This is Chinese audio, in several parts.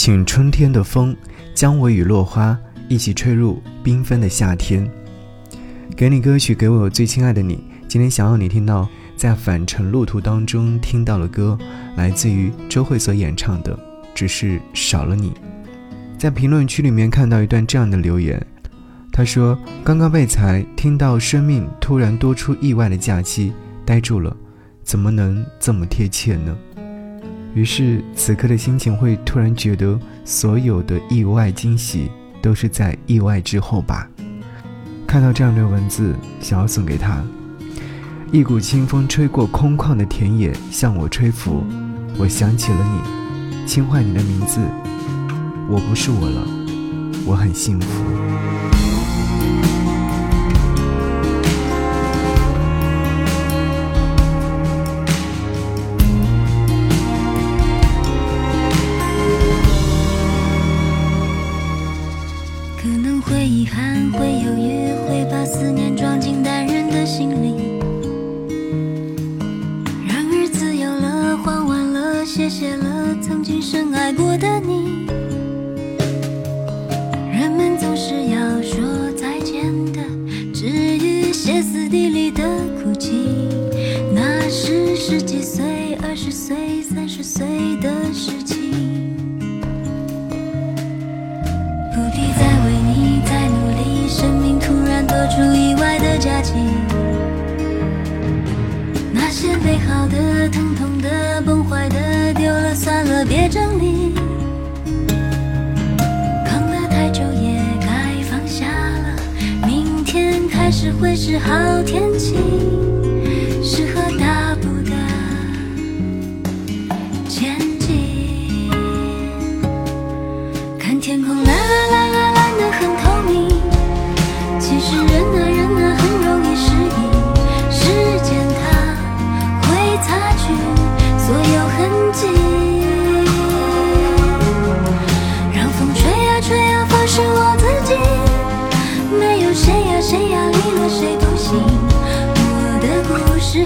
请春天的风将我与落花一起吹入缤纷的夏天。给你歌曲，给我最亲爱的你。今天想要你听到在返程路途当中听到的歌，来自于周慧所演唱的《只是少了你》。在评论区里面看到一段这样的留言，他说：“刚刚被裁，听到生命突然多出意外的假期，呆住了，怎么能这么贴切呢？”于是此刻的心情会突然觉得，所有的意外惊喜都是在意外之后吧。看到这样的文字，想要送给他。一股清风吹过空旷的田野，向我吹拂。我想起了你，轻唤你的名字。我不是我了，我很幸福。可能会遗憾会犹豫会把思念装进单人的行李然而自由了换完了谢谢了曾经深爱过的你。人们总是要说再见的至于歇斯底里的哭泣。那是十几岁二十岁三十岁出意外的假期，那些美好的、疼痛的、崩坏的，丢了算了，别整理。扛了太久也该放下了，明天开始会是好天气，适合大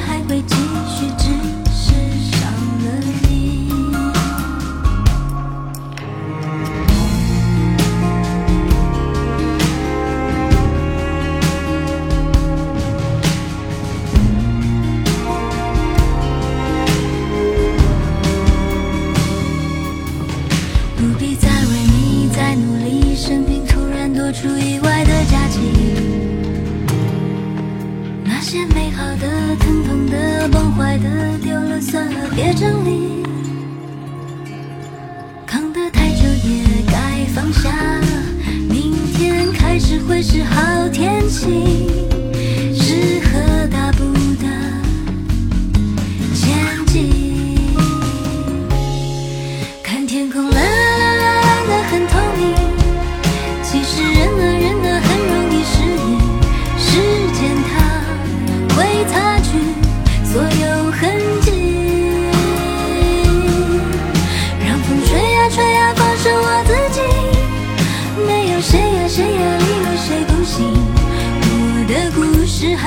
还会继续只是少了你不必再为你再努力生命突然多出意外的假期那些美好的曾经痛的、崩坏的，丢了算了，别整理。扛得太久也该放下了，明天开始会是好天气。